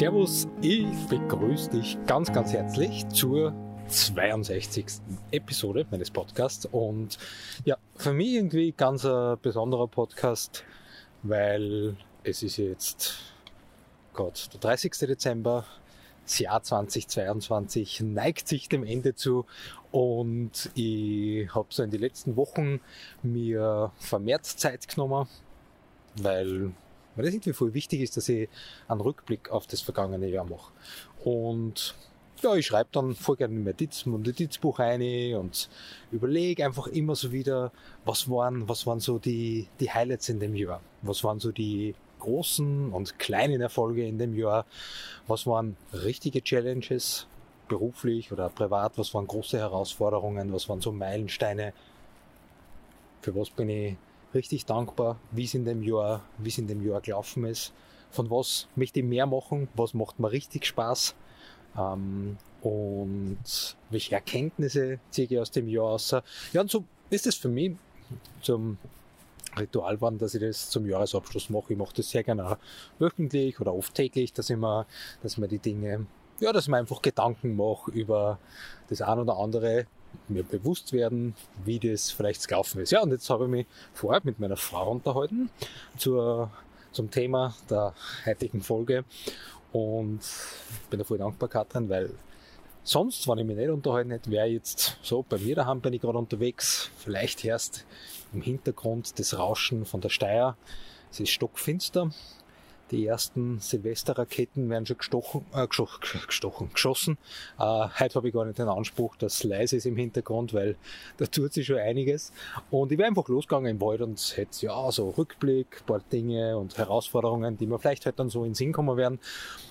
Servus, ich begrüße dich ganz, ganz herzlich zur 62. Episode meines Podcasts und ja, für mich irgendwie ganz ein besonderer Podcast, weil es ist jetzt Gott, der 30. Dezember, das Jahr 2022 neigt sich dem Ende zu und ich habe so in den letzten Wochen mir vermehrt Zeit genommen, weil weil das irgendwie voll wichtig ist, dass ich einen Rückblick auf das vergangene Jahr mache. Und ja, ich schreibe dann voll gerne ein Notiz, Notizbuch rein und überlege einfach immer so wieder, was waren, was waren so die, die Highlights in dem Jahr? Was waren so die großen und kleinen Erfolge in dem Jahr? Was waren richtige Challenges, beruflich oder privat? Was waren große Herausforderungen? Was waren so Meilensteine? Für was bin ich richtig dankbar, wie es in dem Jahr, wie es in dem Jahr gelaufen ist. Von was möchte ich mehr machen? Was macht mir richtig Spaß? Ähm, und welche Erkenntnisse ziehe ich aus dem Jahr aus? Ja, und so ist es für mich zum Ritual geworden, dass ich das zum Jahresabschluss mache. Ich mache das sehr gerne auch wöchentlich oder oft täglich, dass ich mir, dass mir die Dinge, ja, dass ich mir einfach Gedanken mache über das ein oder andere, mir bewusst werden, wie das vielleicht gelaufen ist. Ja, und jetzt habe ich mich vorher mit meiner Frau unterhalten zur, zum Thema der heutigen Folge und bin da voll dankbar, Katrin, weil sonst, wenn ich mich nicht unterhalten hätte, wäre jetzt so, bei mir daheim bin ich gerade unterwegs, vielleicht erst im Hintergrund das Rauschen von der Steier. Es ist stockfinster, die ersten Silvesterraketen werden schon gestochen, äh, gestochen, geschossen. Äh, heute habe ich gar nicht den Anspruch, dass es leise ist im Hintergrund, weil da tut sich schon einiges. Und ich wäre einfach losgegangen im Wald und hätte ja so Rückblick, paar Dinge und Herausforderungen, die mir vielleicht halt dann so in den Sinn kommen werden.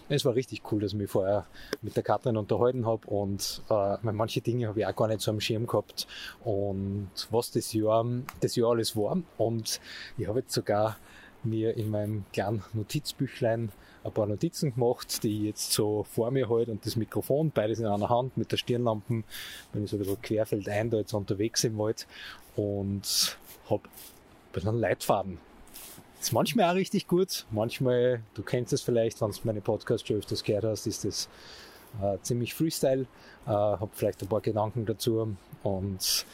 Es war richtig cool, dass ich mich vorher mit der Katrin unterhalten habe und äh, manche Dinge habe ich auch gar nicht so am Schirm gehabt und was das Jahr, das Jahr alles war. Und ich habe jetzt sogar mir in meinem kleinen Notizbüchlein ein paar Notizen gemacht, die ich jetzt so vor mir halte und das Mikrofon, beides in einer Hand mit der Stirnlampe, bin ich so ein bisschen querfeldein da jetzt unterwegs im Wald und habe ein bisschen einen Leitfaden. Ist manchmal auch richtig gut, manchmal, du kennst es vielleicht, wenn du meine Podcasts schon öfters gehört hast, ist das äh, ziemlich Freestyle, äh, habe vielleicht ein paar Gedanken dazu und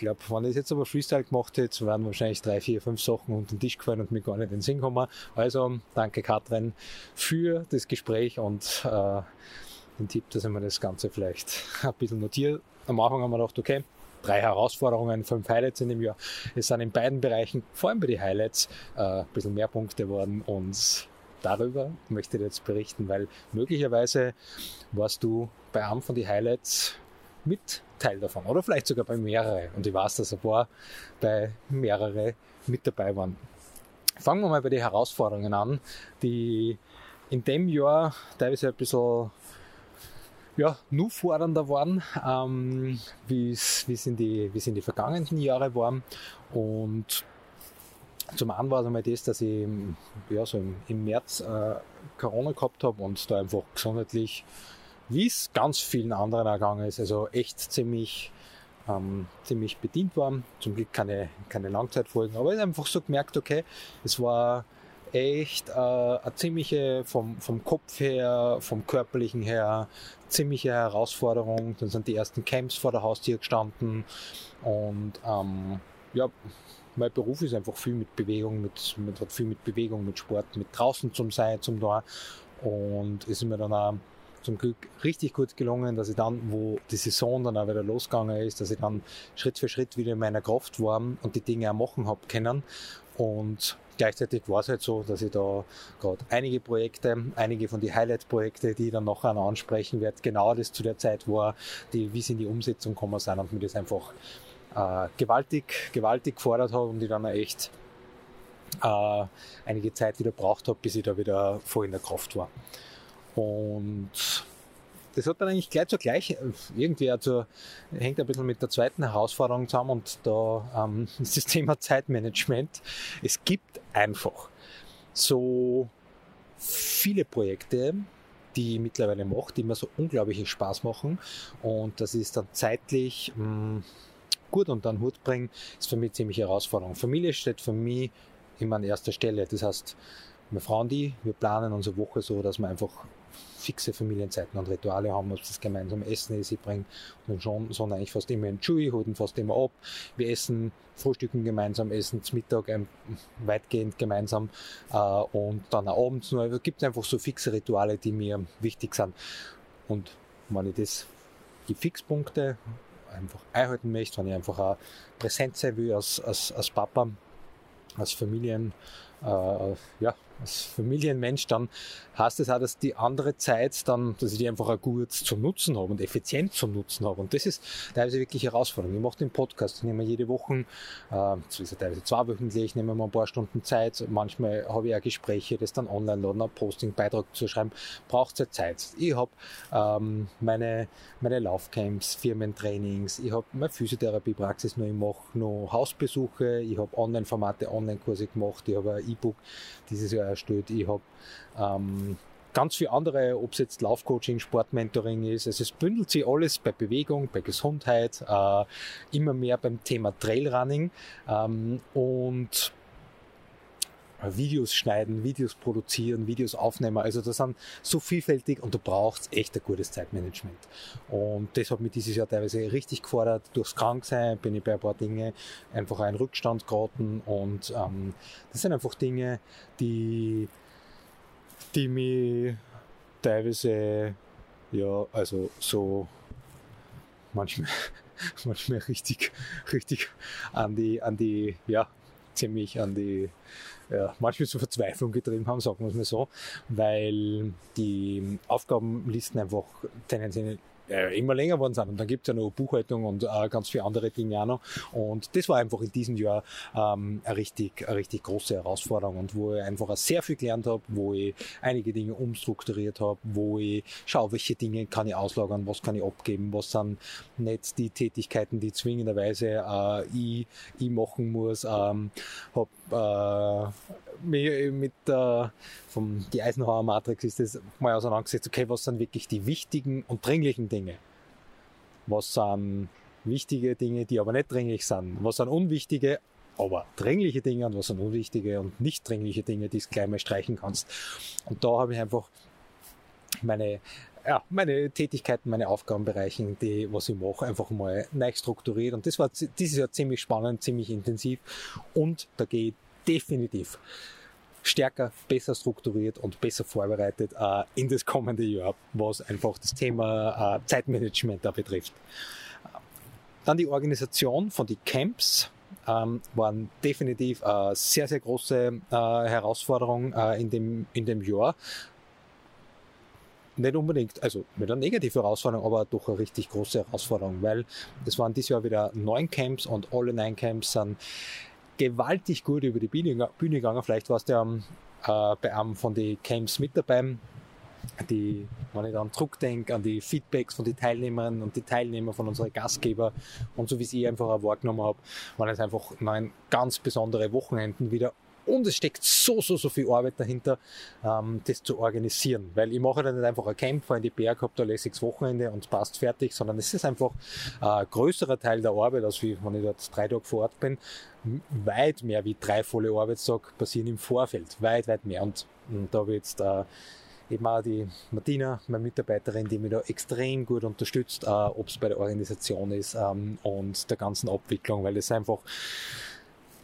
glaube, wenn ich jetzt aber Freestyle gemacht hätte, wären wahrscheinlich drei, vier, fünf Sachen unter den Tisch gefallen und mir gar nicht in den Sinn kommen. Also danke Katrin für das Gespräch und äh, den Tipp, dass ich mir das Ganze vielleicht ein bisschen notiere. Am Anfang haben wir gedacht, okay, drei Herausforderungen, fünf Highlights in dem Jahr. Es sind in beiden Bereichen, vor allem bei den Highlights, äh, ein bisschen mehr Punkte geworden und darüber möchte ich jetzt berichten, weil möglicherweise warst du bei einem von den Highlights mit Teil davon oder vielleicht sogar bei mehrere. Und ich weiß, dass ein paar bei mehrere mit dabei waren. Fangen wir mal bei den Herausforderungen an, die in dem Jahr teilweise ein bisschen ja, nur fordernder waren, ähm, wie es in, die, in die vergangenen Jahre waren. Und zum einen war es einmal das, dass ich ja, so im, im März äh, Corona gehabt habe und da einfach gesundheitlich wie es ganz vielen anderen ergangen ist. Also echt ziemlich, ähm, ziemlich bedient war. Zum Glück keine, keine Langzeitfolgen, aber ich habe einfach so gemerkt, okay, es war echt äh, eine ziemliche, vom, vom Kopf her, vom körperlichen her, ziemliche Herausforderung. Dann sind die ersten Camps vor der Haustür gestanden und ähm, ja, mein Beruf ist einfach viel mit Bewegung, mit, mit, viel mit Bewegung, mit Sport, mit draußen zum Sein, zum da. Und es ist mir dann auch zum Glück richtig gut gelungen, dass ich dann, wo die Saison dann auch wieder losgegangen ist, dass ich dann Schritt für Schritt wieder in meiner Kraft war und die Dinge auch machen habe können. Und gleichzeitig war es halt so, dass ich da gerade einige Projekte, einige von den Highlight-Projekte, die ich dann nachher noch ansprechen werde, genau das zu der Zeit war, die, wie sie in die Umsetzung gekommen sind und mir das einfach äh, gewaltig, gewaltig gefordert habe und ich dann echt äh, einige Zeit wieder braucht habe, bis ich da wieder voll in der Kraft war. Und das hat dann eigentlich gleich zugleich irgendwie also hängt ein bisschen mit der zweiten Herausforderung zusammen und da ähm, ist das Thema Zeitmanagement. Es gibt einfach so viele Projekte, die ich mittlerweile mache, die mir so unglaublichen Spaß machen und das ist dann zeitlich mh, mm, gut unter den Hut bringen, ist für mich ziemlich Herausforderung. Familie steht für mich immer an erster Stelle. Das heißt, wir Frauen die, wir planen unsere Woche so, dass wir einfach fixe Familienzeiten und Rituale haben, ob das gemeinsam Essen ist, ich bringe dann schon, sondern eigentlich fast immer in Chewy, holen fast immer ab. Wir essen, frühstücken gemeinsam, essen zum Mittag ähm, weitgehend gemeinsam äh, und dann auch abends nur. Es gibt einfach so fixe Rituale, die mir wichtig sind. Und wenn ich das, die Fixpunkte einfach einhalten möchte, wenn ich einfach auch präsent sein will als, als, als Papa, als Familien, äh, ja, als Familienmensch, dann heißt es auch, dass die andere Zeit dann, dass ich die einfach auch gut zum Nutzen habe und effizient zum Nutzen habe. Und das ist teilweise wirklich Herausforderung. Ich mache den Podcast, ich nehme jede Woche, äh, das ist ja teilweise zweiwöchentlich, ich nehme mal ein paar Stunden Zeit. Manchmal habe ich auch Gespräche, das dann online laden, ein Posting, Beitrag zu schreiben. Braucht es Zeit. Ich habe ähm, meine, meine Laufcamps, Firmentrainings, ich habe meine Physiotherapiepraxis noch, ich mache noch Hausbesuche, ich habe Online-Formate, Online-Kurse gemacht, ich habe ein E-Book dieses Jahr erstellt. Ich habe ähm, ganz viele andere, ob es jetzt Laufcoaching, Sportmentoring ist. Also es bündelt sich alles bei Bewegung, bei Gesundheit, äh, immer mehr beim Thema Trailrunning ähm, und Videos schneiden, Videos produzieren, Videos aufnehmen. Also das sind so vielfältig und du brauchst echt ein gutes Zeitmanagement. Und das hat mich dieses Jahr teilweise richtig gefordert. Durchs Kranksein bin ich bei ein paar Dinge einfach einen Rückstand geraten und ähm, das sind einfach Dinge, die, die mich teilweise, ja, also so manchmal, manchmal richtig, richtig an die, an die, ja, ziemlich an die ja, manchmal zur Verzweiflung getrieben haben, sagen wir es mal so, weil die Aufgabenlisten einfach tendenziell äh, immer länger geworden sind. Und dann gibt es ja noch Buchhaltung und äh, ganz viele andere Dinge auch noch. Und das war einfach in diesem Jahr ähm, eine, richtig, eine richtig große Herausforderung und wo ich einfach sehr viel gelernt habe, wo ich einige Dinge umstrukturiert habe, wo ich schaue, welche Dinge kann ich auslagern, was kann ich abgeben, was sind nicht die Tätigkeiten, die zwingenderweise äh, ich, ich machen muss. Ähm, habe äh, mich mit der, vom, die Eisenhower Matrix ist das mal auseinandergesetzt, okay, was sind wirklich die wichtigen und dringlichen Dinge? Was sind wichtige Dinge, die aber nicht dringlich sind? Was sind unwichtige, aber dringliche Dinge und was sind unwichtige und nicht dringliche Dinge, die du gleich mal streichen kannst? Und da habe ich einfach meine, ja, meine Tätigkeiten, meine Aufgabenbereiche, die, was ich mache, einfach mal neu strukturiert. Und das war dieses Jahr ziemlich spannend, ziemlich intensiv. Und da ich definitiv stärker, besser strukturiert und besser vorbereitet äh, in das kommende Jahr, was einfach das Thema äh, Zeitmanagement da betrifft. Dann die Organisation von den Camps ähm, waren definitiv eine sehr, sehr große äh, Herausforderung äh, in, dem, in dem Jahr. Nicht unbedingt, also mit einer negativen Herausforderung, aber doch eine richtig große Herausforderung, weil es waren dieses Jahr wieder neun Camps und alle neun Camps sind gewaltig gut über die Bühne, Bühne gegangen. Vielleicht warst du ja äh, bei einem von den Camps mit dabei. Die, wenn ich dann zurückdenke an die Feedbacks von den Teilnehmern und die Teilnehmer von unseren Gastgeber und so wie sie einfach auch wahrgenommen habe, waren es einfach neun ganz besondere Wochenenden wieder und es steckt so, so, so viel Arbeit dahinter, ähm, das zu organisieren. Weil ich mache dann nicht einfach ein Camp, fahre in die Berg, habe da lässiges Wochenende und passt fertig, sondern es ist einfach ein größerer Teil der Arbeit, als wie wenn ich dort drei Tage vor Ort bin. Weit mehr wie drei volle Arbeitstage passieren im Vorfeld. Weit, weit mehr. Und, und da habe ich jetzt äh, eben auch die Martina, meine Mitarbeiterin, die mich da extrem gut unterstützt, äh, ob es bei der Organisation ist ähm, und der ganzen Abwicklung, weil es einfach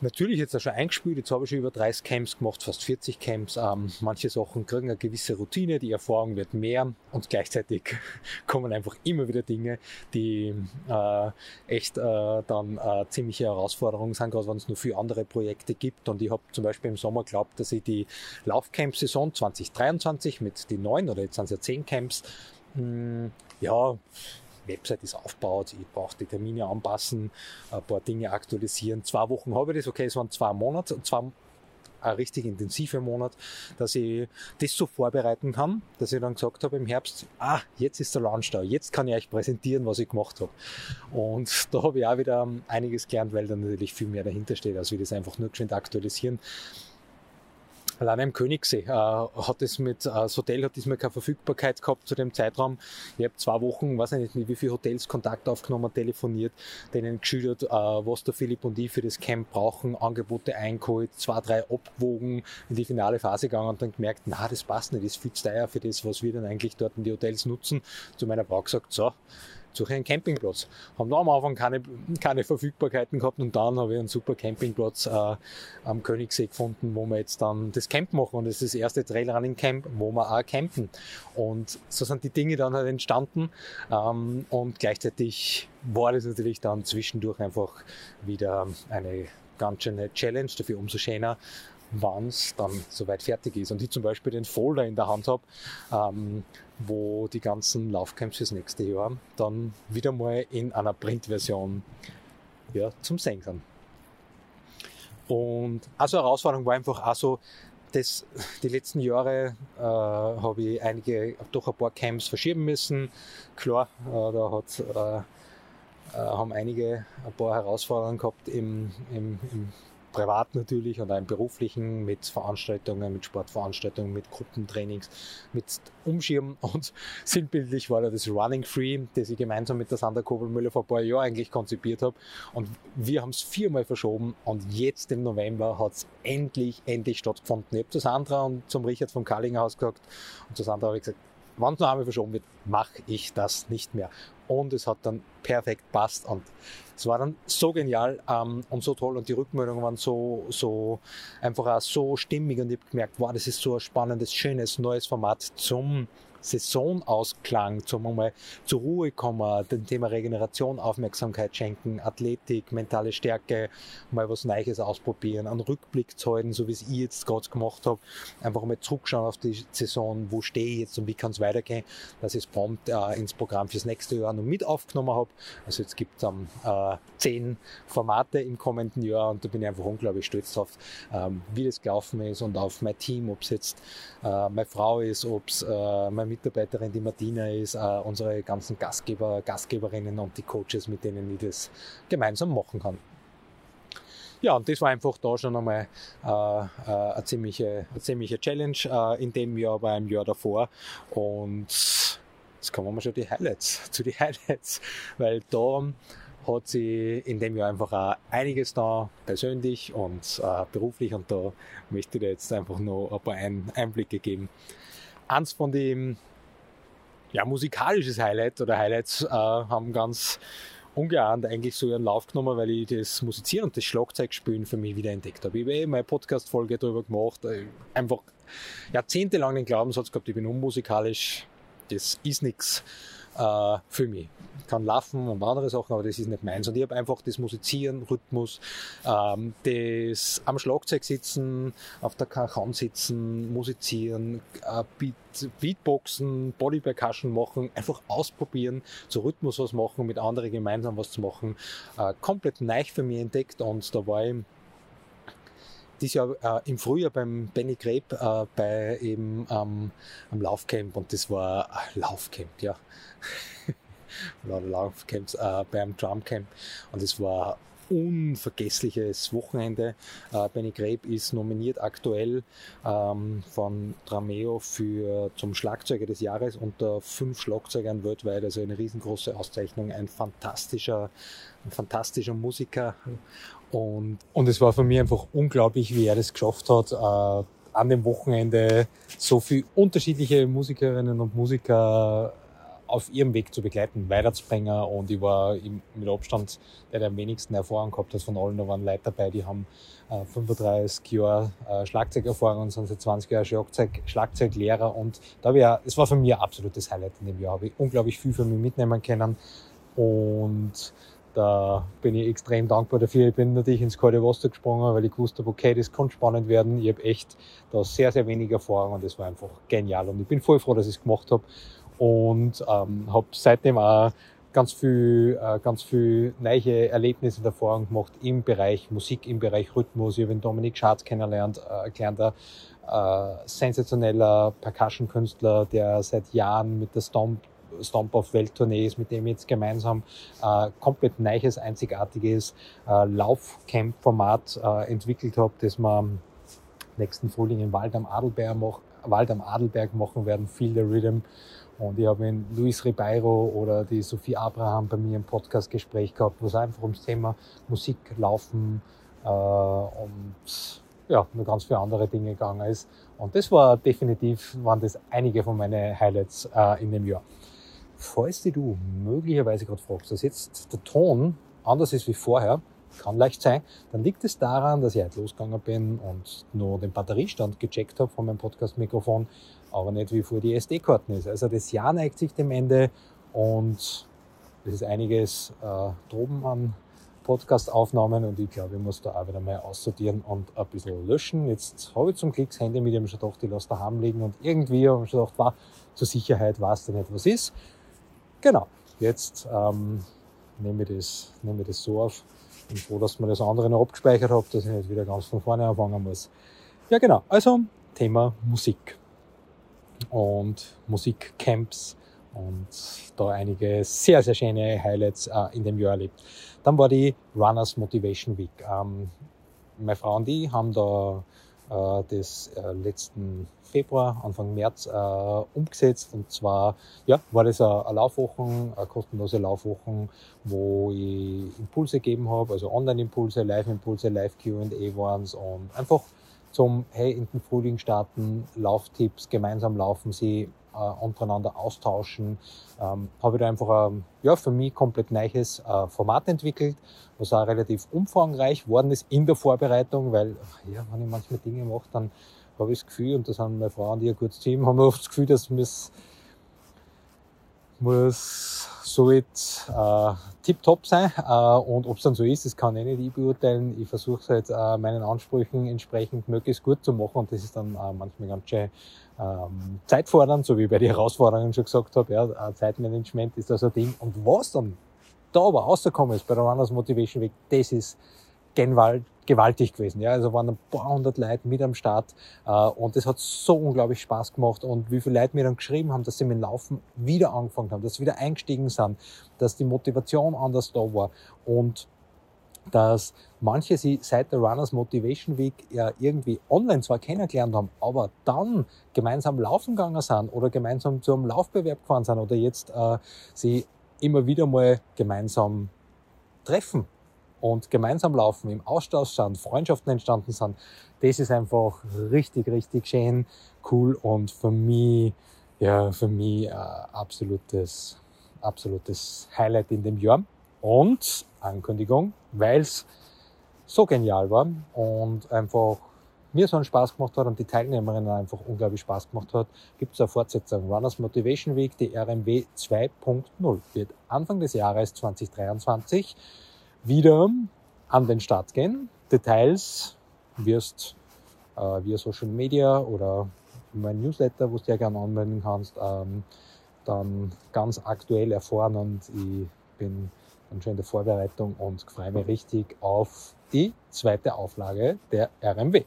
natürlich jetzt auch schon eingespielt. Jetzt habe ich schon über 30 Camps gemacht, fast 40 Camps. Ähm, manche Sachen kriegen eine gewisse Routine, die Erfahrung wird mehr und gleichzeitig kommen einfach immer wieder Dinge, die äh, echt äh, dann äh, ziemliche Herausforderungen sind, gerade wenn es nur viele andere Projekte gibt. Und ich habe zum Beispiel im Sommer geglaubt, dass ich die Laufcamp-Saison 2023 mit den neun oder jetzt sind es ja zehn Camps, mh, hm, ja, Website ist aufgebaut, ich brauche die Termine anpassen, ein paar Dinge aktualisieren. Zwei Wochen habe ich das, okay, es waren zwei Monate, zwei ein richtig intensiver Monat, dass ich das so vorbereiten kann, dass ich dann gesagt habe im Herbst, ah, jetzt ist der Launch da, jetzt kann ich euch präsentieren, was ich gemacht habe. Und da habe ich auch wieder einiges gelernt, weil da natürlich viel mehr dahinter steht, als wir das einfach nur geschwind aktualisieren. Allein im Königssee äh, hat es mit, äh, das Hotel hat diesmal keine Verfügbarkeit gehabt zu dem Zeitraum. Ich habe zwei Wochen, weiß nicht, mit wie viele Hotels Kontakt aufgenommen, telefoniert, denen geschildert, äh, was der Philipp und ich für das Camp brauchen, Angebote eingeholt, zwei, drei abgewogen, in die finale Phase gegangen und dann gemerkt, na, das passt nicht, das ist viel zu teuer für das, was wir dann eigentlich dort in die Hotels nutzen. Zu meiner Frau gesagt, so, suche einen Campingplatz. Haben da am Anfang keine, keine Verfügbarkeiten gehabt und dann habe ich einen super Campingplatz äh, am Königssee gefunden, wo wir jetzt dann das Camp machen. Und das ist das erste Trailrunning Camp, wo wir auch campen. Und so sind die Dinge dann halt entstanden. Ähm, und gleichzeitig war das natürlich dann zwischendurch einfach wieder eine ganz schöne Challenge, dafür umso schöner, wann es dann soweit fertig ist. Und ich zum Beispiel den Folder in der Hand habe, ähm, wo die ganzen Laufcamps fürs nächste Jahr dann wieder mal in einer Printversion ja, zum Sehen sind. Und also Herausforderung war einfach auch so, das, die letzten Jahre äh, habe ich einige, doch ein paar Camps verschieben müssen. Klar, äh, da hat, äh, äh haben einige ein paar Herausforderungen gehabt im, im, im privat natürlich und auch im beruflichen mit Veranstaltungen, mit Sportveranstaltungen, mit Gruppentrainings, mit Umschirmen und sinnbildlich war da das Running Free, das ich gemeinsam mit der Sandra Kobelmüller vor ein paar Jahren eigentlich konzipiert habe und wir haben es viermal verschoben und jetzt im November hat es endlich, endlich stattgefunden. Ich habe zu Sandra und zum Richard vom Kallinghaus gesagt und zu Sandra habe ich gesagt, wenn es noch einmal verschoben wird, mache ich das nicht mehr. Und es hat dann perfekt passt. Und es war dann so genial ähm, und so toll. Und die Rückmeldungen waren so, so einfach auch so stimmig. Und ich habe gemerkt, wow, das ist so ein spannendes, schönes, neues Format zum Saisonausklang, zum einmal zur Ruhe kommen, dem Thema Regeneration Aufmerksamkeit schenken, Athletik, mentale Stärke, mal was Neues ausprobieren, einen Rückblick zu halten, so wie es ich jetzt gerade gemacht habe, einfach mal zurückschauen auf die Saison, wo stehe ich jetzt und wie kann es weitergehen, dass ich es prompt äh, ins Programm fürs nächste Jahr noch mit aufgenommen habe. Also jetzt gibt es ähm, äh, zehn Formate im kommenden Jahr und da bin ich einfach unglaublich stolz drauf, ähm, wie das gelaufen ist und auf mein Team, ob es jetzt äh, meine Frau ist, ob es äh, mein Mitarbeiterin, die Martina ist, äh, unsere ganzen Gastgeber, Gastgeberinnen und die Coaches, mit denen ich das gemeinsam machen kann. Ja, und das war einfach da schon einmal äh, äh, eine, ziemliche, eine ziemliche Challenge äh, in dem Jahr, aber im Jahr davor. Und jetzt kommen wir schon die Highlights, zu den Highlights, weil da hat sie in dem Jahr einfach auch einiges da persönlich und äh, beruflich und da möchte ich dir jetzt einfach noch ein paar Ein Einblicke geben. Eins von den ja, musikalisches Highlight oder Highlights äh, haben ganz ungeahnt eigentlich so ihren Lauf genommen, weil ich das Musizieren und das Schlagzeugspielen für mich wieder entdeckt habe. Ich habe eh meine Podcast-Folge darüber gemacht, äh, einfach jahrzehntelang den Glaubenssatz gehabt, ich bin unmusikalisch, das ist nichts äh, für mich. Ich kann laufen und andere Sachen, aber das ist nicht meins. Und ich habe einfach das Musizieren, Rhythmus, ähm, das am Schlagzeug sitzen, auf der Cajon sitzen, musizieren, äh, Beat, Beatboxen, Body Percussion machen, einfach ausprobieren, zu Rhythmus was machen, mit anderen gemeinsam was zu machen, äh, komplett neu für mich entdeckt und da war ich dieses Jahr äh, im Frühjahr beim Benny Greb äh, bei eben ähm, am Laufcamp und das war äh, Laufcamp, ja. Laufcamps äh, beim Drumcamp und es war unvergessliches Wochenende. Äh, Benny Greb ist nominiert aktuell ähm, von Drameo für zum Schlagzeuger des Jahres unter fünf Schlagzeugern weltweit, also eine riesengroße Auszeichnung, ein fantastischer, ein fantastischer Musiker. Und, und es war für mich einfach unglaublich, wie er das geschafft hat, äh, an dem Wochenende so viele unterschiedliche Musikerinnen und Musiker auf ihrem Weg zu begleiten, weiterzubringen. Und ich war mit Abstand der, der am wenigsten Erfahrung gehabt hat von allen. Da waren Leute dabei, die haben äh, 35 Jahre äh, Schlagzeugerfahrung und sind seit 20 Jahren Schlagzeug, Schlagzeuglehrer. Und da habe es war für mich ein absolutes Highlight in dem Jahr. Habe ich unglaublich viel für mich mitnehmen können. Und da bin ich extrem dankbar dafür. Ich bin natürlich ins kalte Wasser gesprungen, weil ich gewusst habe, okay, das kann spannend werden. Ich habe echt da sehr, sehr wenig Erfahrung und das war einfach genial. Und ich bin voll froh, dass ich es gemacht habe und ähm, habe seitdem auch ganz viel, äh, ganz viel neue Erlebnisse und Erfahrungen gemacht im Bereich Musik, im Bereich Rhythmus. Ich habe den Dominik Schatz kennengelernt, äh, gelernter äh, sensationeller Percussion-Künstler, der seit Jahren mit der Stomp Stomp auf Welttournee ist, mit dem ich jetzt gemeinsam äh, komplett neues, einzigartiges äh, Laufcamp-Format äh, entwickelt habe, das wir nächsten Frühling im Wald am Adelberg, mach, Wald am Adelberg machen werden, Feel the Rhythm. Und ich habe mit Luis Ribeiro oder die Sophie Abraham bei mir im Podcast-Gespräch gehabt, wo es einfach ums Thema Musik, Laufen äh, und ja, nur ganz viele andere Dinge gegangen ist. Und das war definitiv, waren das einige von meinen Highlights äh, in dem Jahr. Falls die du möglicherweise gerade fragst, dass jetzt der Ton anders ist wie vorher, kann leicht sein, dann liegt es daran, dass ich heute losgegangen bin und nur den Batteriestand gecheckt habe von meinem Podcast-Mikrofon aber nicht wie vor die SD-Karten ist. Also das Jahr neigt sich dem Ende und es ist einiges äh, droben an Podcast-Aufnahmen und ich glaube, ich muss da auch wieder mal aussortieren und ein bisschen löschen. Jetzt habe ich zum Glück das Handy mit, habe schon gedacht, ich lasse daheim liegen und irgendwie habe ich schon gedacht, war, zur Sicherheit weiß da nicht, was ist. Genau, jetzt ähm, nehme, ich das, nehme ich das so auf. Ich bin froh, dass man das andere noch abgespeichert habe, dass ich nicht wieder ganz von vorne anfangen muss. Ja, genau. Also, Thema Musik und Musikcamps und da einige sehr, sehr schöne Highlights äh, in dem Jahr erlebt. Dann war die Runners Motivation Week. Ähm, meine Frau und ich haben da äh, das äh, letzten Februar, Anfang März äh, umgesetzt. Und zwar ja, war das eine, eine Laufwochen, eine kostenlose Laufwochen, wo ich Impulse gegeben habe, also Online-Impulse, Live-Impulse, Live-Q&A waren und einfach zum, hey, in den Frühling starten, Lauftipps, gemeinsam laufen sie, äh, untereinander austauschen. Ähm, habe ich da einfach ein, ja, für mich komplett neues äh, Format entwickelt, was auch relativ umfangreich worden ist in der Vorbereitung, weil, ja, wenn ich manchmal Dinge mache, dann habe ich das Gefühl, und das haben meine Frau und ein gutes Team, haben wir oft das Gefühl, dass wir es muss so jetzt äh, tipptopp sein. Äh, und ob es dann so ist, das kann ich nicht ich beurteilen. Ich versuche es halt äh, meinen Ansprüchen entsprechend möglichst gut zu machen und das ist dann äh, manchmal ganz schön ähm, zeitfordernd, so wie ich bei den Herausforderungen schon gesagt habe. Ja, äh, Zeitmanagement ist da so ein Ding. Und was dann da aber rausgekommen ist bei der Runners Motivation Week, das ist gewaltig gewesen. Ja, also waren ein paar hundert Leute mit am Start äh, und das hat so unglaublich Spaß gemacht und wie viele Leute mir dann geschrieben haben, dass sie mit dem Laufen wieder angefangen haben, dass sie wieder eingestiegen sind, dass die Motivation anders da war und dass manche sie seit der Runners Motivation Week ja irgendwie online zwar kennengelernt haben, aber dann gemeinsam laufen gegangen sind oder gemeinsam zu einem Laufbewerb gefahren sind oder jetzt äh, sie immer wieder mal gemeinsam treffen und gemeinsam laufen, im Austausch sind, Freundschaften entstanden sind, das ist einfach richtig, richtig schön, cool und für mich, ja, für mich äh, absolutes, absolutes Highlight in dem Jahr. Und Ankündigung, weil es so genial war und einfach mir so einen Spaß gemacht hat und die Teilnehmerinnen einfach unglaublich Spaß gemacht hat, gibt es eine Fortsetzung. Runners Motivation Week, die RMW 2.0, wird Anfang des Jahres 2023 wieder an den Start gehen. Details wirst äh, via Social Media oder mein Newsletter, wo du dir gerne anmelden kannst, ähm, dann ganz aktuell erfahren und ich bin schon in der Vorbereitung und freue mich richtig auf die zweite Auflage der RMW.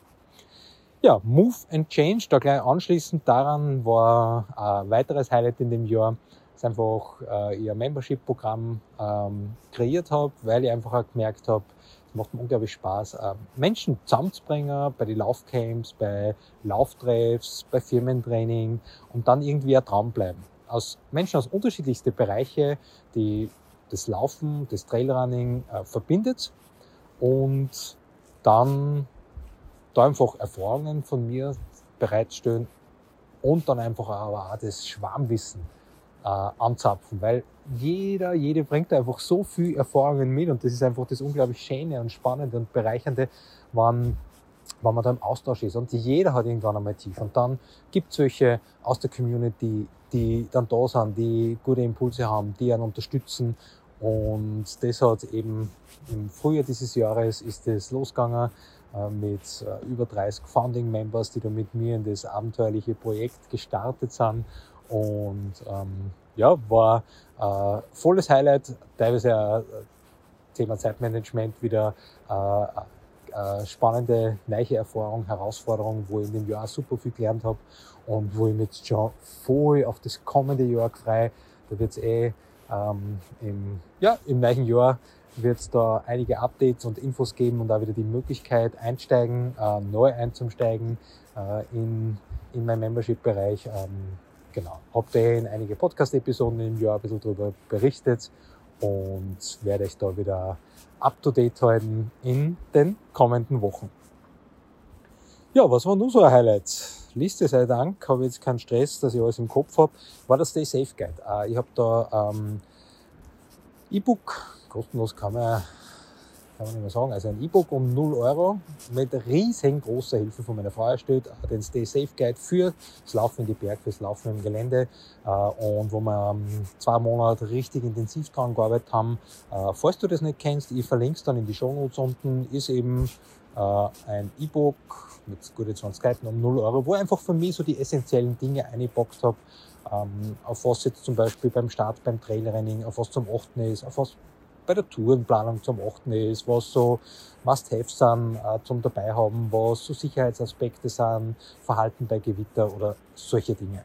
Ja, Move and Change, da gleich anschließend daran war ein weiteres Highlight in dem Jahr ist einfach äh, ihr Membership-Programm ähm, kreiert habe, weil ich einfach auch gemerkt habe, es macht mir unglaublich Spaß, äh, Menschen zusammenzubringen bei den Laufcamps, bei Lauftreffs, bei Firmentraining und dann irgendwie ein Traum bleiben. Aus Menschen aus unterschiedlichsten Bereiche, die das Laufen, das Trailrunning äh, verbindet und dann da einfach Erfahrungen von mir bereitstellen und dann einfach aber auch das Schwarmwissen äh, anzapfen, weil jeder, jede bringt einfach so viel Erfahrungen mit und das ist einfach das unglaublich Schöne und Spannende und Bereichernde, wann, wann man da im Austausch ist. Und jeder hat irgendwann einmal tief. Und dann gibt es welche aus der Community, die dann da sind, die gute Impulse haben, die einen unterstützen. Und das hat eben im Frühjahr dieses Jahres ist es losgegangen äh, mit äh, über 30 Founding Members, die da mit mir in das abenteuerliche Projekt gestartet sind Und ähm, ja, war äh, volles Highlight, teilweise äh, Thema Zeitmanagement wieder äh, äh, spannende, neue Erfahrung, Herausforderung, wo ich in dem Jahr super viel gelernt habe und wo ich mich jetzt schon voll auf das kommende Jahr freue. Da wird es eh ähm, im, ja, im neuen Jahr wird es da einige Updates und Infos geben und auch wieder die Möglichkeit einsteigen, äh, neu einzusteigen äh, in, in meinen Membership-Bereich. Ähm, genau, habe in einige Podcast-Episoden im Jahr ein bisschen darüber berichtet und werde euch da wieder up-to-date halten in den kommenden Wochen. Ja, was war nun so ein Highlight? Liste sei Dank, habe jetzt keinen Stress, dass ich alles im Kopf habe, war das Stay Safe Guide. Äh, ich habe da ähm, E-Book, kostenlos kann man, kann man nicht mehr sagen, also ein E-Book um 0 Euro mit riesengroßer Hilfe von meiner Frau erstellt, den Stay Safe Guide für das Laufen in die Berg, fürs Laufen im Gelände äh, und wo wir ähm, zwei Monate richtig intensiv dran gearbeitet haben. Äh, falls du das nicht kennst, ich verlinke es dann in die Show Notes unten, ist eben äh, ein E-Book mit gute 20 Seiten um 0 Euro, wo ich einfach für mich so die essentiellen Dinge eingeboxt habe, ähm, auf was jetzt zum Beispiel beim Start, beim Trailrunning, auf was zum Achten ist, auf was bei der Tourenplanung zum Achten ist, was so Must-Haves sind äh, zum dabei haben, was so Sicherheitsaspekte sind, Verhalten bei Gewitter oder solche Dinge.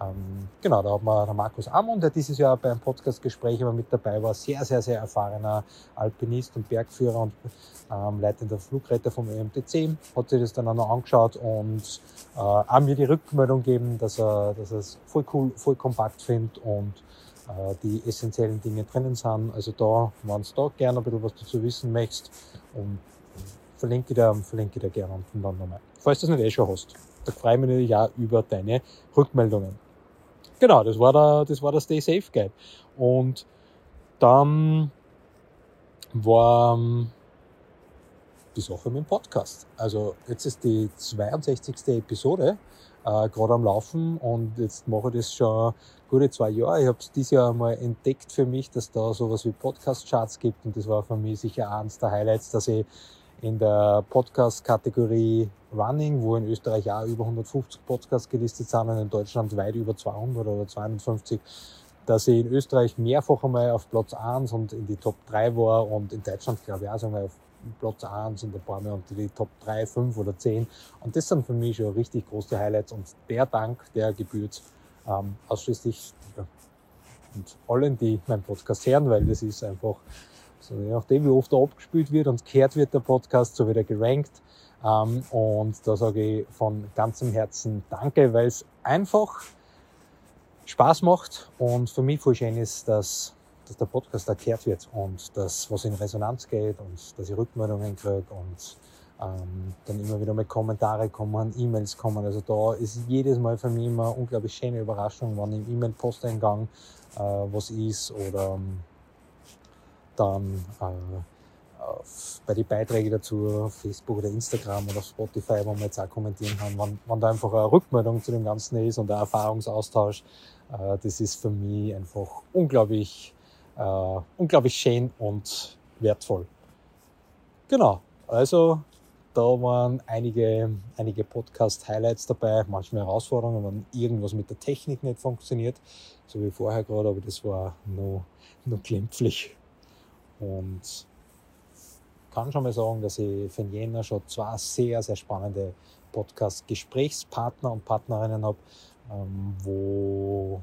Ähm, genau, da hat man der Markus Amund, der dieses Jahr beim Podcastgespräch immer mit dabei war, sehr, sehr, sehr erfahrener Alpinist und Bergführer und ähm, leitender Flugretter vom EMTC, hat sich das dann auch noch angeschaut und äh, auch mir die Rückmeldung gegeben, dass er, dass er es voll cool, voll kompakt findet und die essentiellen Dinge drinnen sind. Also da, wenn du da gerne ein bisschen was dazu wissen möchtest, und verlinke ich dir, verlinke ich dir gerne unten dann nochmal. Falls du es nicht eh schon hast. Da freue ich mich ja über deine Rückmeldungen. Genau, das war der, das war der Stay Safe Guide. Und dann war ähm, die Sache mit dem Podcast. Also jetzt ist die 62. Episode äh, gerade am Laufen und jetzt mache ich das schon gute zwei Jahre. Ich habe es dieses Jahr mal entdeckt für mich, dass da sowas wie Podcast-Charts gibt und das war für mich sicher eines der Highlights, dass ich in der Podcast-Kategorie Running, wo in Österreich auch über 150 Podcasts gelistet sind und in Deutschland weit über 200 oder 250, dass ich in Österreich mehrfach einmal auf Platz 1 und in die Top 3 war und in Deutschland glaube ich auch einmal auf Platz 1 und ein paar Mal unter die Top 3, 5 oder 10. Und das sind für mich schon richtig große Highlights und der Dank, der gebührt ähm, ausschließlich ja, und allen, die meinen Podcast hören, weil das ist einfach so, je nachdem, wie oft er abgespielt wird und gehört wird, der Podcast, so wird er gerankt. Ähm, und da sage ich von ganzem Herzen Danke, weil es einfach Spaß macht und für mich voll schön ist, dass, dass der Podcast erklärt wird und dass was in Resonanz geht und dass ich Rückmeldungen kriege und ähm, dann immer wieder mal Kommentare kommen, E-Mails kommen. Also da ist jedes Mal für mich immer unglaublich schöne Überraschung, wann im E-Mail-Posteingang äh, was ist oder ähm, dann äh, bei den Beiträgen dazu Facebook oder Instagram oder Spotify, wo man jetzt auch kommentieren kann, wann, wann da einfach eine Rückmeldung zu dem Ganzen ist und ein Erfahrungsaustausch, äh, das ist für mich einfach unglaublich, äh, unglaublich schön und wertvoll. Genau, also da waren einige, einige Podcast-Highlights dabei, manchmal Herausforderungen, wenn irgendwas mit der Technik nicht funktioniert, so wie vorher gerade, aber das war nur, nur glimpflich. Und kann schon mal sagen, dass ich für den Jänner schon zwei sehr, sehr spannende Podcast-Gesprächspartner und Partnerinnen habe, ähm, wo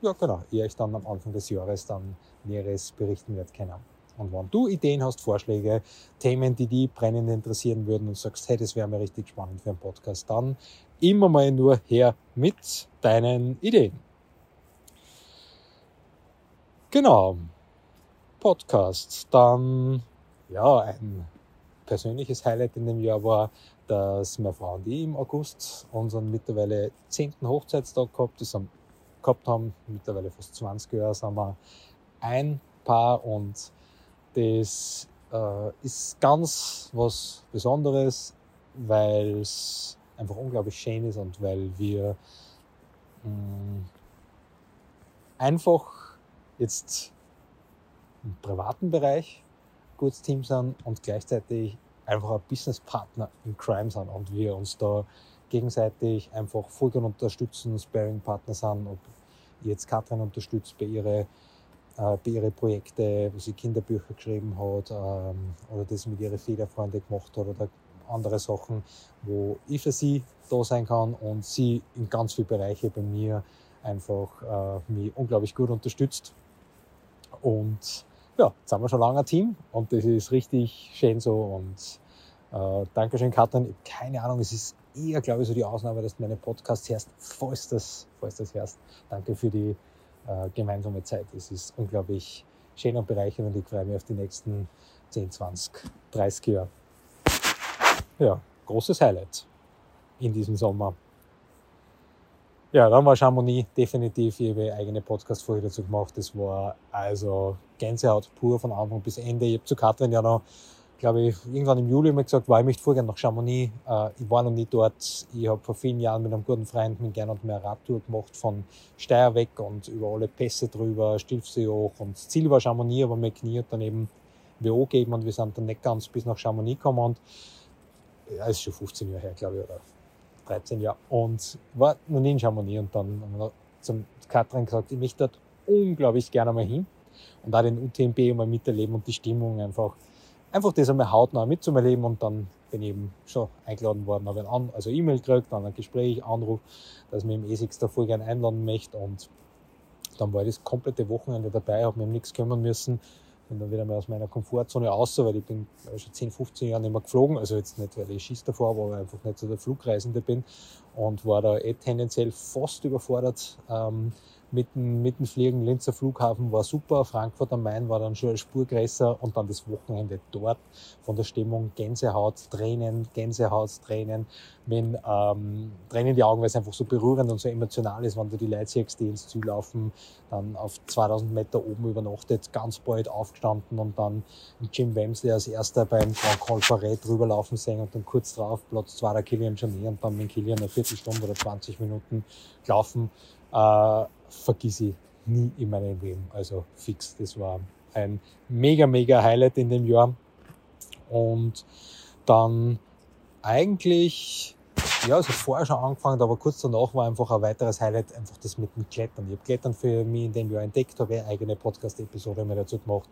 ja genau, ihr euch dann am Anfang des Jahres dann Näheres berichten werdet können. Und wenn du Ideen hast, Vorschläge, Themen, die die brennend interessieren würden und sagst, hey, das wäre mir richtig spannend für einen Podcast, dann immer mal nur her mit deinen Ideen. Genau. Podcast. Dann, ja, ein persönliches Highlight in dem Jahr war, dass meine Frau und ich im August unseren mittlerweile zehnten Hochzeitstag gehabt, das haben, gehabt haben. Mittlerweile fast 20 Jahre sind wir ein Paar und das äh, ist ganz was Besonderes, weil es einfach unglaublich schön ist und weil wir mh, mm, einfach jetzt im privaten Bereich gutes Team sind und gleichzeitig einfach ein Businesspartner in Crime sind und wir uns da gegenseitig einfach und unterstützen, Sparing-Partner sind, ob jetzt Katrin unterstützt bei ihren äh, bei ihren Projekten, wo sie Kinderbücher geschrieben hat ähm, oder das mit ihren Federfreunden gemacht hat oder andere Sachen, wo ich für sie da sein kann und sie in ganz vielen Bereichen bei mir einfach äh, mich unglaublich gut unterstützt. Und ja, jetzt haben wir schon lange ein Team und das ist richtig schön so und äh, Dankeschön, Katrin. Keine Ahnung, es ist eher, glaube ich, so die Ausnahme, dass du meine Podcasts hörst, falls das, falls das hörst. Danke für die äh, gemeinsame Zeit. Es ist unglaublich schön und bereichernd und ich freue mich auf die nächsten 10, 20, 30 Jahre. Ja, großes Highlight in diesem Sommer. Ja, dann war Chamonix definitiv ihre eigene Podcast-Folge dazu gemacht. Das war also Gänsehaut pur von Anfang bis Ende. Ich habe zu Katrin ja noch glaube ich, irgendwann im Juli mal gesagt, war ich möchte vorgehen nach Chamonix. Äh, ich war noch nie dort. Ich habe vor vielen Jahren mit einem guten Freund mit Gernot mehr Radtour gemacht von Steyr weg und über alle Pässe drüber, Stilfsee hoch. Und das Ziel war Chamonix, aber mein Knie dann eben WO gegeben und wir sind dann nicht ganz bis nach Chamonix gekommen. Und ja, ist schon 15 Jahre her, glaube ich, oder 13 Jahre. Und war noch nie in Chamonix und dann haben wir zum Katrin gesagt, ich möchte dort unglaublich gerne mal hin und da den UTMB mal miterleben und die Stimmung einfach einfach das einmal hautnah mitzuerleben und dann bin ich eben schon eingeladen worden, habe ein also E-Mail gekriegt, dann ein Gespräch, Anruf, dass mich im E6 da voll gerne einladen möchte und dann war ich das komplette Wochenende dabei, habe mich um nichts kümmern müssen, bin dann wieder mal aus meiner Komfortzone raus, weil ich bin schon 10, 15 Jahre nicht mehr geflogen, also jetzt nicht, weil ich Schiss davor habe, aber einfach nicht so der Flugreisende bin und war da eh tendenziell fast überfordert, ähm, mit dem, mit dem Fliegen. Linzer Flughafen war super, Frankfurt am Main war dann schon eine Spur größer und dann das Wochenende dort von der Stimmung Gänsehaut, Tränen, Gänsehaut, Tränen, wenn ähm, Tränen die Augen, weil es einfach so berührend und so emotional ist, wenn du die Leute siehst, die ins Ziel laufen, dann auf 2000 Meter oben übernachtet, ganz bald aufgestanden und dann Jim Wemsley als erster beim Grand Col Forêt drüber laufen sehen und dann kurz drauf Platz 2 der Kilian Jornet und dann mit Kilian eine Viertelstunde oder 20 Minuten gelaufen. Äh, vergiss ich nie in meinem Leben. Also fix. Das war ein mega, mega Highlight in dem Jahr. Und dann eigentlich, ja, also vorher schon angefangen, aber kurz danach war einfach ein weiteres Highlight einfach das mit dem Klettern. Ich habe Klettern für mich in dem Jahr entdeckt, habe eine eigene Podcast-Episode mir dazu gemacht.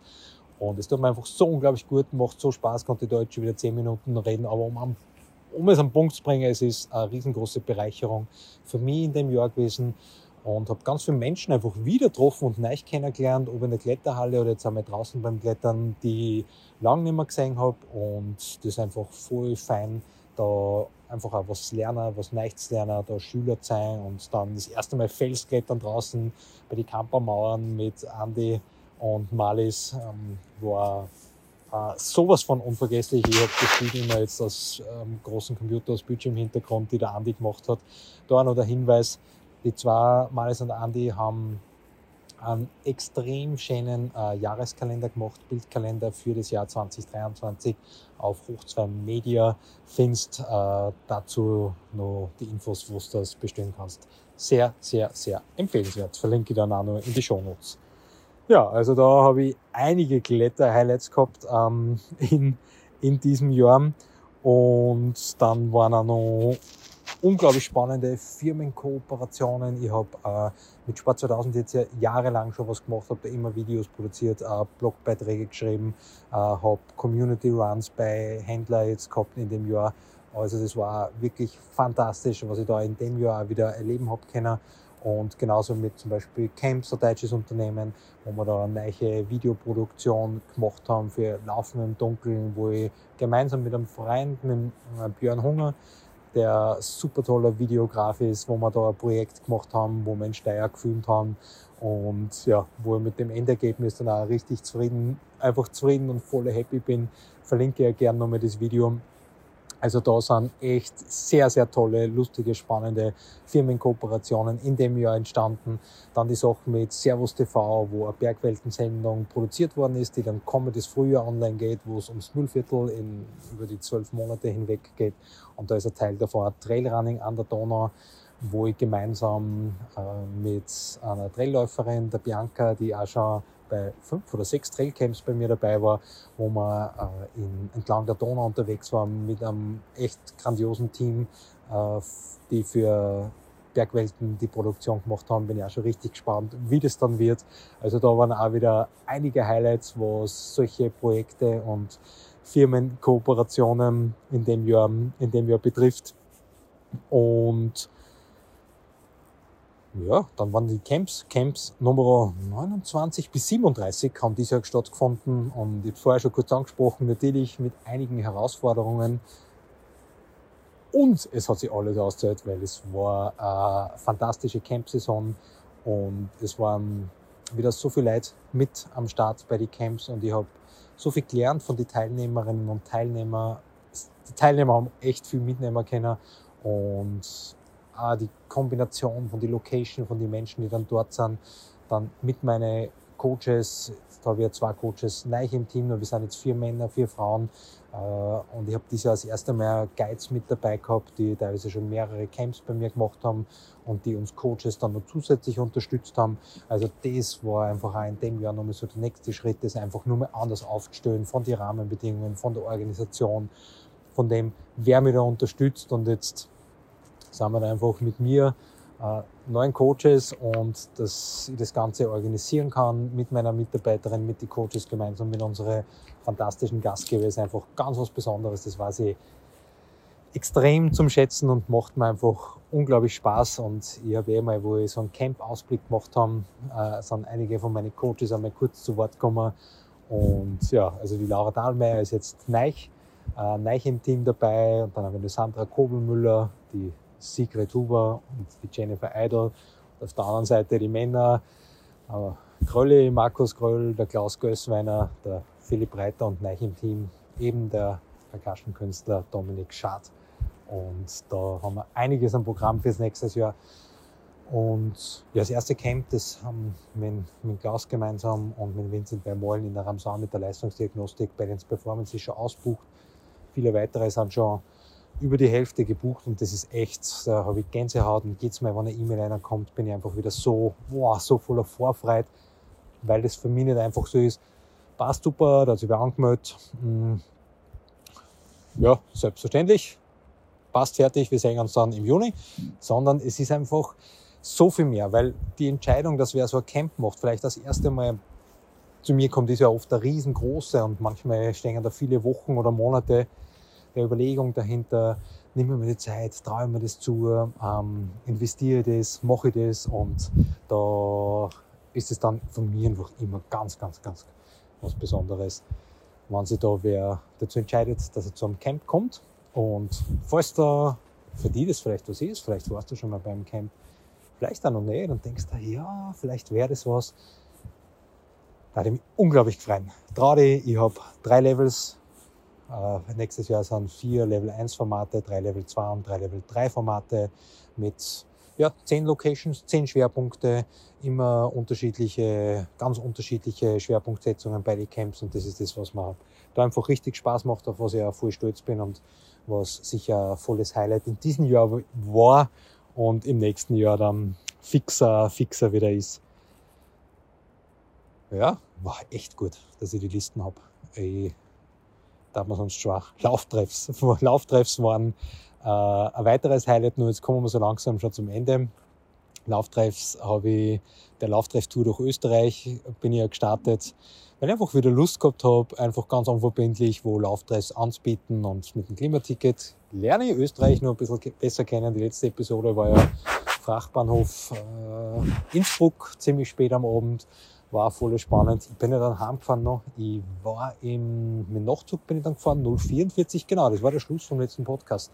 Und es tut mir einfach so unglaublich gut, macht so Spaß, konnte ich Deutsch wieder zehn Minuten reden, aber um, um es am Punkt zu bringen, es ist eine riesengroße Bereicherung für mich in dem Jahr gewesen und habe ganz viele Menschen einfach wieder getroffen und neu kennengelernt, ob in der Kletterhalle oder jetzt einmal draußen beim Klettern, die ich lange nicht mehr gesehen habe und das ist einfach voll fein, da einfach auch was lernen, was Neues lernen, da Schüler sein und dann das erste Mal Felsklettern draußen bei den Campermauern mit Andy und Malis ähm, war äh, sowas von unvergesslich. Ich habe das Bild immer jetzt aus ähm, großen Computer, aus Bildschirmhintergrund, die der Andi gemacht hat. Da noch der Hinweis, die zwei, Maris und Andy, haben einen extrem schönen äh, Jahreskalender gemacht, Bildkalender für das Jahr 2023 auf Hoch 2 Media findest. Äh, dazu noch die Infos, wo du das bestellen kannst. Sehr, sehr, sehr empfehlenswert. Verlinke ich dann auch noch in die Show Notes. Ja, also da habe ich einige Kletter-Highlights gehabt ähm, in, in diesem Jahr. Und dann waren auch noch unglaublich spannende Firmenkooperationen. Ich habe äh, mit Sport 2000 jetzt ja jahrelang schon was gemacht, habe da immer Videos produziert, äh, Blogbeiträge geschrieben, äh, habe Community Runs bei Händler jetzt gehabt in dem Jahr. Also das war wirklich fantastisch, was ich da in dem Jahr wieder erleben habe können. Und genauso mit zum Beispiel Camps, ein deutsches Unternehmen, wo wir da eine neue Videoproduktion gemacht haben für Laufen im Dunkeln, wo ich gemeinsam mit einem Freund, mit äh, Björn Hunger, der super toller Videograf ist, wo wir da ein Projekt gemacht haben, wo wir in Steyr gefilmt haben und ja, wo ich mit dem Endergebnis dann auch richtig zufrieden, einfach zufrieden und voll happy bin, verlinke ja gerne nochmal das Video. Also da sind echt sehr, sehr tolle, lustige, spannende Firmenkooperationen in dem Jahr entstanden. Dann die Sache mit Servus TV, wo eine Bergweltensendung produziert worden ist, die dann kommendes Frühjahr online geht, wo es ums Müllviertel in, über die zwölf Monate hinweg geht. Und da ist ein Teil davon ein Trailrunning an der Donau, wo ich gemeinsam äh, mit einer Trailläuferin, der Bianca, die auch schon bei fünf oder sechs Trailcamps bei mir dabei war, wo wir äh, in, entlang der Donau unterwegs waren mit einem echt grandiosen Team äh, die für Bergwelten die Produktion gemacht haben, bin ich auch schon richtig gespannt, wie das dann wird. Also da waren auch wieder einige Highlights, was solche Projekte und Firmenkooperationen in dem Jahr, in dem Jahr betrifft. Und ja, dann waren die Camps. Camps Nummer 29 bis 37 haben dieses Jahr stattgefunden und ich habe vorher schon kurz angesprochen, natürlich mit einigen Herausforderungen. Und es hat sich alles ausgezahlt, weil es war eine fantastische Camp-Saison und es waren wieder so viele Leute mit am Start bei den Camps und ich habe so viel gelernt von den Teilnehmerinnen und Teilnehmern. Die Teilnehmer haben echt viel mitnehmen können und auch die Kombination von die Location, von den Menschen, die dann dort sind, dann mit meinen Coaches, da habe ich ja zwei Coaches neu im Team, wir sind jetzt vier Männer, vier Frauen. Äh, und ich habe dieses Jahr das erste Mal Guides mit dabei gehabt, die teilweise schon mehrere Camps bei mir gemacht haben und die uns Coaches dann noch zusätzlich unterstützt haben. Also das war einfach auch in dem Jahr nochmal so der nächste Schritt, das einfach nur mal anders aufzustellen von den Rahmenbedingungen, von der Organisation, von dem, wer mich da unterstützt. Und jetzt sind wir einfach mit mir äh, neun Coaches und dass ich das Ganze organisieren kann mit meiner Mitarbeiterin, mit den Coaches gemeinsam mit unseren fantastischen Gastgeber ist einfach ganz was Besonderes. Das war sie extrem zum Schätzen und macht mir einfach unglaublich Spaß. Und ich habe eh mal, wo ich so einen Camp-Ausblick gemacht habe, äh, sind einige von meinen Coaches einmal kurz zu Wort gekommen. Und ja, also die Laura Dahlmeier ist jetzt neu, äh, neu im Team dabei. Und dann haben wir die Sandra Kobelmüller, die Sigrid Huber und die Jennifer Idol. Und auf der anderen Seite die Männer, äh, Krölli, Markus Kröll, der Klaus Gößweiner, der Philipp Reiter und neu im Team eben der Percussion-Künstler Dominik Schad. Und da haben wir einiges am Programm fürs nächste Jahr. Und ja, das erste Camp, das haben wir mit, Klaus gemeinsam und mit Vincent bei Mollen in der Ramsau mit der Leistungsdiagnostik bei den Performance ist schon ausbucht. Viele weitere sind schon über die Hälfte gebucht und das ist echt, da habe ich Gänsehaut und geht's mir, wenn eine E-Mail reinkommt, bin ich einfach wieder so, wow, so voller Vorfreude, weil das für mich nicht einfach so ist, passt super, da hat sich wer angemeldet, hm, ja, selbstverständlich, passt fertig, wir sehen uns dann im Juni, sondern es ist einfach so viel mehr, weil die Entscheidung, dass wer so ein Camp macht, vielleicht das erste Mal zu mir kommt, ist ja oft eine riesengroße und manchmal stehen da viele Wochen oder Monate der Überlegung dahinter, nehme mir die Zeit, traue mir das zu, ähm, investiere das, mache das und da ist es dann von mir einfach immer ganz, ganz, ganz was Besonderes, wenn sich da wer dazu entscheidet, dass er zu einem Camp kommt. Und falls da für die das vielleicht was ist, vielleicht warst du schon mal beim Camp, vielleicht auch noch nicht und denkst da, ja, vielleicht wäre das was, da ich mich unglaublich gefreut. Dich, ich habe drei Levels nächstes Jahr sind vier Level 1 Formate, drei Level 2 und drei Level 3 Formate mit ja, zehn Locations, zehn Schwerpunkte, immer unterschiedliche, ganz unterschiedliche Schwerpunktsetzungen bei den Camps und das ist das, was mir da einfach richtig Spaß macht, auf was ich auch voll stolz bin und was sicher ein volles Highlight in diesem Jahr war und im nächsten Jahr dann fixer, fixer wieder ist. Ja, war echt gut, dass ich die Listen habe da hat man sonst schon auch Lauftreffs. Lauftreffs waren äh, ein weiteres Highlight, nur jetzt kommen wir so langsam schon zum Ende. Lauftreffs habe ich, der Lauftreff-Tour durch Österreich bin ich ja gestartet, weil ich einfach wieder Lust gehabt habe, einfach ganz unverbindlich, wo Lauftreffs anzubieten und mit dem Klimaticket lerne ich Österreich noch ein bisschen besser kennen. Die letzte Episode war ja Frachtbahnhof äh, Innsbruck, ziemlich spät am Abend war voll spannend. Ich bin ja dann heimgefahren noch. Ich war im, mit Nachtzug bin ich dann gefahren, 044, genau, das war der Schluss vom letzten Podcast.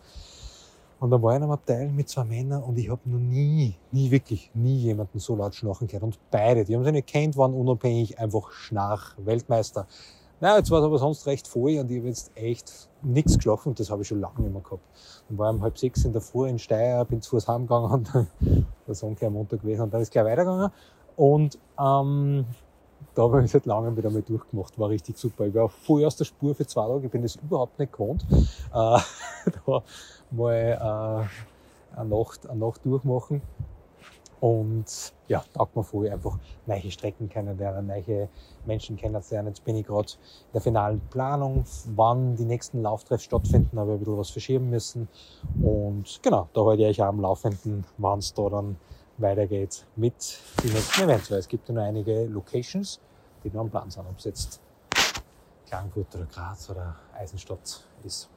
Und dann war ich in einem Abteil mit zwei Männern und ich habe noch nie, nie wirklich, nie jemanden so laut schnarchen gehört. Und beide, die haben sich nicht kennt, waren unabhängig einfach Schnarch-Weltmeister. Na, jetzt war es aber sonst recht voll und ich habe jetzt echt nichts geschlafen und das habe ich schon lange nicht mehr gehabt. Dann war ich um halb sechs in der Früh in Steyr, bin zu Fuß heimgegangen und der gleich am Montag gewesen und dann ist gleich weitergegangen. Und ähm, da habe ich seit langem wieder mal durchgemacht, war richtig super. Ich war voll aus der Spur für zwei Tage, ich bin das überhaupt nicht gewohnt. Äh, da mal äh, eine, Nacht, eine Nacht durchmachen. Und ja, taugt mir voll einfach neue Strecken kennenlernen, neue Menschen kennenzulernen. Jetzt bin ich gerade in der finalen Planung, wann die nächsten Lauftreffs stattfinden, habe ich ein bisschen was verschieben müssen. Und genau, da halte ich euch auch am Laufenden, wann es da dann weitergeht mit den nächsten Events, weil es gibt ja noch einige Locations, die noch am Plan sind, ob es jetzt Klagenfurt oder Graz oder Eisenstadt ist.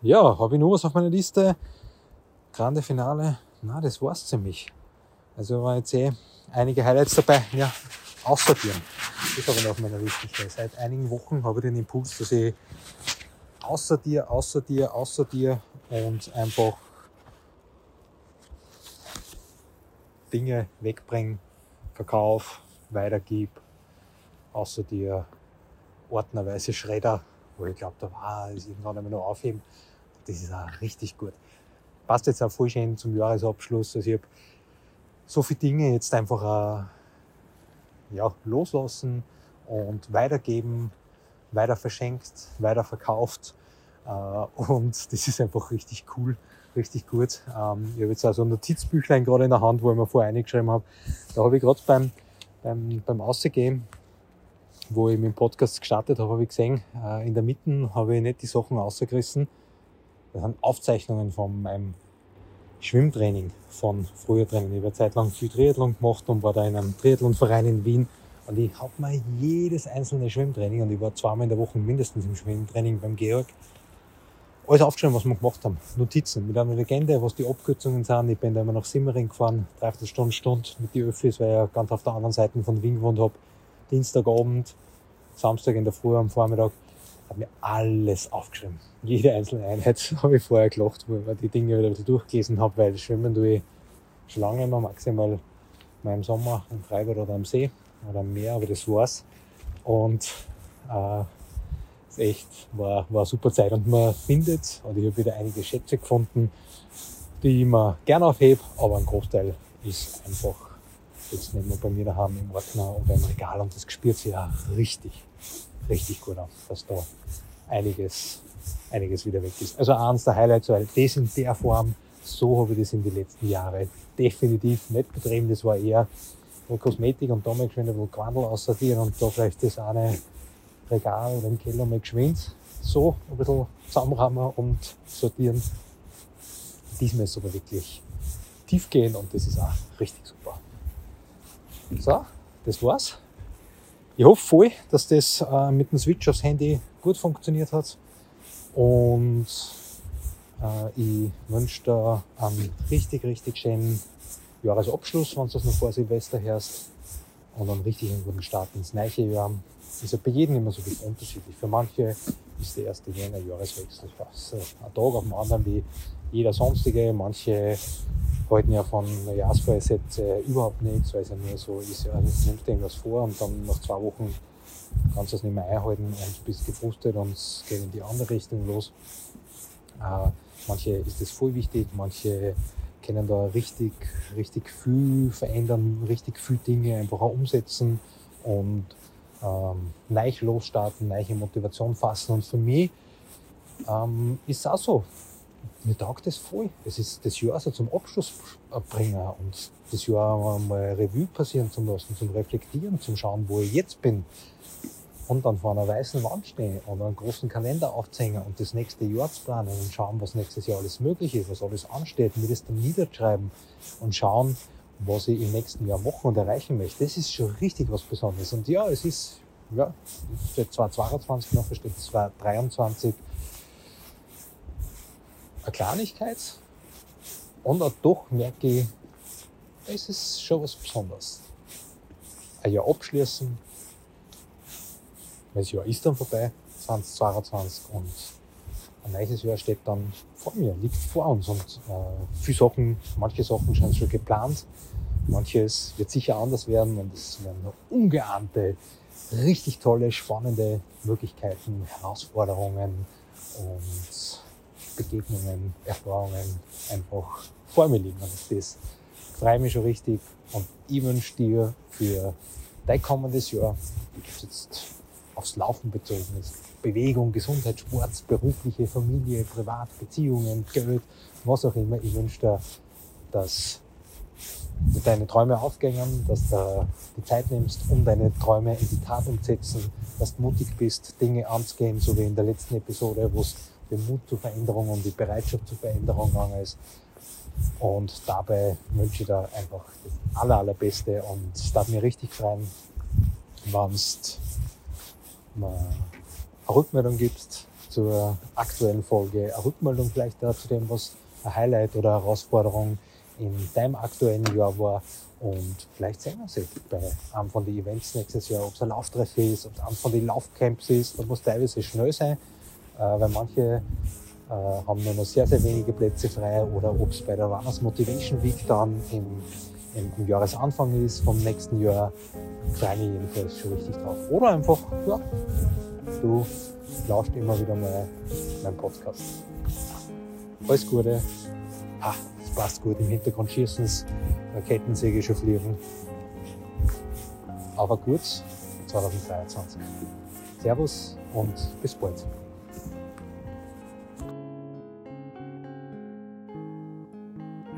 Ja, habe ich noch was auf meiner Liste? Grande Finale? Na, das war's ziemlich. Also war jetzt eh einige Highlights dabei. Ja, aussortieren. Das habe ich noch auf meiner Liste stehen. Seit einigen Wochen habe ich den Impuls, dass ich aussortiere, aussortiere, aussortiere und einfach Dinge wegbringe, verkauf, weitergib, aussortiere, ordnerweise Schredder, wo ich glaube, da war es irgendwann einmal noch aufheben. Das ist auch richtig gut. Passt jetzt auch voll schön zum Jahresabschluss. Also ich habe so viele Dinge jetzt einfach ja, loslassen und weitergeben, weiter verschenkt, weiter verkauft. Äh, und das ist einfach richtig cool, richtig gut. Ähm, ich habe jetzt also ein Notizbüchlein gerade in der Hand, wo ich mir vorher eingeschrieben habe. Da habe ich gerade beim, beim, beim Aussehen wo ich mit dem Podcast gestartet habe, habe ich gesehen, äh, in der Mitte habe ich nicht die Sachen rausgerissen. Das sind Aufzeichnungen von meinem Schwimmtraining von früher Training. Ich habe eine Zeit lang viel Triathlon gemacht und war da in einem Triathlonverein in Wien. Und ich habe mir jedes einzelne Schwimmtraining, und ich war zweimal in der Woche mindestens im Schwimmtraining beim Georg, alles aufgeschrieben, was wir gemacht haben. Notizen mit einer Legende, was die Abkürzungen sind. Ich bin da immer nach Simmering gefahren, dreiviertel Stunde, Stunde mit den Öffis, weil ich ja ganz auf der anderen Seite von Wien gewohnt habe. Dienstagabend, Samstag in der Früh am Vormittag, habe mir alles aufgeschrieben. Jede einzelne Einheit habe ich vorher gelacht, wo ich die Dinge wieder durchgelesen habe, weil Schwimmen tue ich schon lange immer, maximal mal im Sommer im Freibad oder am See oder am Meer, aber das war's. Und äh, echt war, war super Zeit und man findet, und ich habe wieder einige Schätze gefunden, die ich mir gerne aufhebe, aber ein Großteil ist einfach jetzt nicht nur bei mir daheim im Ordner oder im Regal und das spürt sich ja richtig, richtig gut an, dass da einiges, einiges wieder weg ist. Also eins der Highlights, weil das in der Form, so habe ich das in den letzten Jahren definitiv nicht betrieben. Das war eher Kosmetik und da mal geschwind ein Quandel aussortieren und da vielleicht das eine Regal oder im Keller mal geschwind so ein bisschen zusammenrammen und sortieren. Diesmal ist aber wirklich tief gehen und das ist auch richtig super. So, das war's. Ich hoffe voll, dass das äh, mit dem Switch aufs Handy gut funktioniert hat. Und äh, ich wünsche dir einen richtig, richtig schönen Jahresabschluss, wenn du das noch vor Silvester hörst. Und einen richtig guten Start ins neue Jahr. Das ist ja bei jedem immer so ein bisschen unterschiedlich. Für manche ist der erste Jänner Jahreswechsel fast ein Tag auf dem anderen wie jeder sonstige. Manche halten ja von Neujahrsvorsätze überhaupt nichts, weil es ja nur so ist, ja, nimmst dir irgendwas vor und dann nach zwei Wochen kannst du es nicht mehr einhalten und bist gefrustet und es geht in die andere Richtung los. Äh, manche ist das voll wichtig, manche können da richtig, richtig viel verändern, richtig viel Dinge einfach auch umsetzen und ähm, neu losstarten, neue Motivation fassen. Und für mich ähm, ist es auch so mir taugt das voll. Es ist das Jahr so zum Abschluss bringen und das Jahr mal Revue passieren zu lassen, zum Reflektieren, zum Schauen, wo ich jetzt bin. Und dann vor einer weißen Wand stehen oder einen großen Kalender aufzeigen und das nächste Jahr zu planen und schauen, was nächstes Jahr alles möglich ist, was alles ansteht, mir das dann niederschreiben und schauen, was ich im nächsten Jahr machen und erreichen möchte. Das ist schon richtig was Besonderes. Und ja, es ist, ja, steht 2022 noch, es steht 2023 eine Kleinigkeit und auch doch merke ich, es ist schon was Besonderes. Ein Jahr abschließen, das Jahr ist dann vorbei, 2022 und ein neues Jahr steht dann vor mir, liegt vor uns und äh, viele Sachen, manche Sachen sind schon geplant, manches wird sicher anders werden und es werden noch ungeahnte, richtig tolle, spannende Möglichkeiten, Herausforderungen und Begegnungen, Erfahrungen einfach vor mir liegen. Und das freue mich schon richtig. Und ich wünsche dir für dein kommendes Jahr, das jetzt aufs Laufen bezogen ist, Bewegung, Gesundheit, Sport, berufliche, Familie, Privat, Beziehungen, Geld, was auch immer. Ich wünsche dir, dass deine Träume aufgängen, dass du die Zeit nimmst, um deine Träume in die Tat umzusetzen, dass du mutig bist, Dinge anzugehen, so wie in der letzten Episode, wo es den Mut zur Veränderung und die Bereitschaft zur Veränderung gegangen ist. Und dabei wünsche ich dir einfach das aller, allerbeste und es darf mir richtig freuen, wenn du eine Rückmeldung gibst zur aktuellen Folge, eine Rückmeldung vielleicht zu dem, was ein Highlight oder Herausforderung in deinem aktuellen Jahr war. Und vielleicht sehen wir sie bei einem von den Events nächstes Jahr, ob es ein Lauftreff ist, ob es einem von den Laufcamps ist. Da muss teilweise schnell sein, äh, weil manche äh, haben nur noch sehr, sehr wenige Plätze frei oder ob es bei der Runners Motivation Week dann im, im, im Jahresanfang ist vom nächsten Jahr, freue mich jedenfalls schon richtig drauf. Oder einfach, ja, du lauscht immer wieder mal meinen Podcast. Alles Gute. Ah, das passt gut. Im Hintergrund schießen sie, Kettensäge schon fliegen. Aber gut, 2023. Servus und bis bald.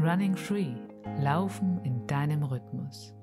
Running Free. Laufen in deinem Rhythmus.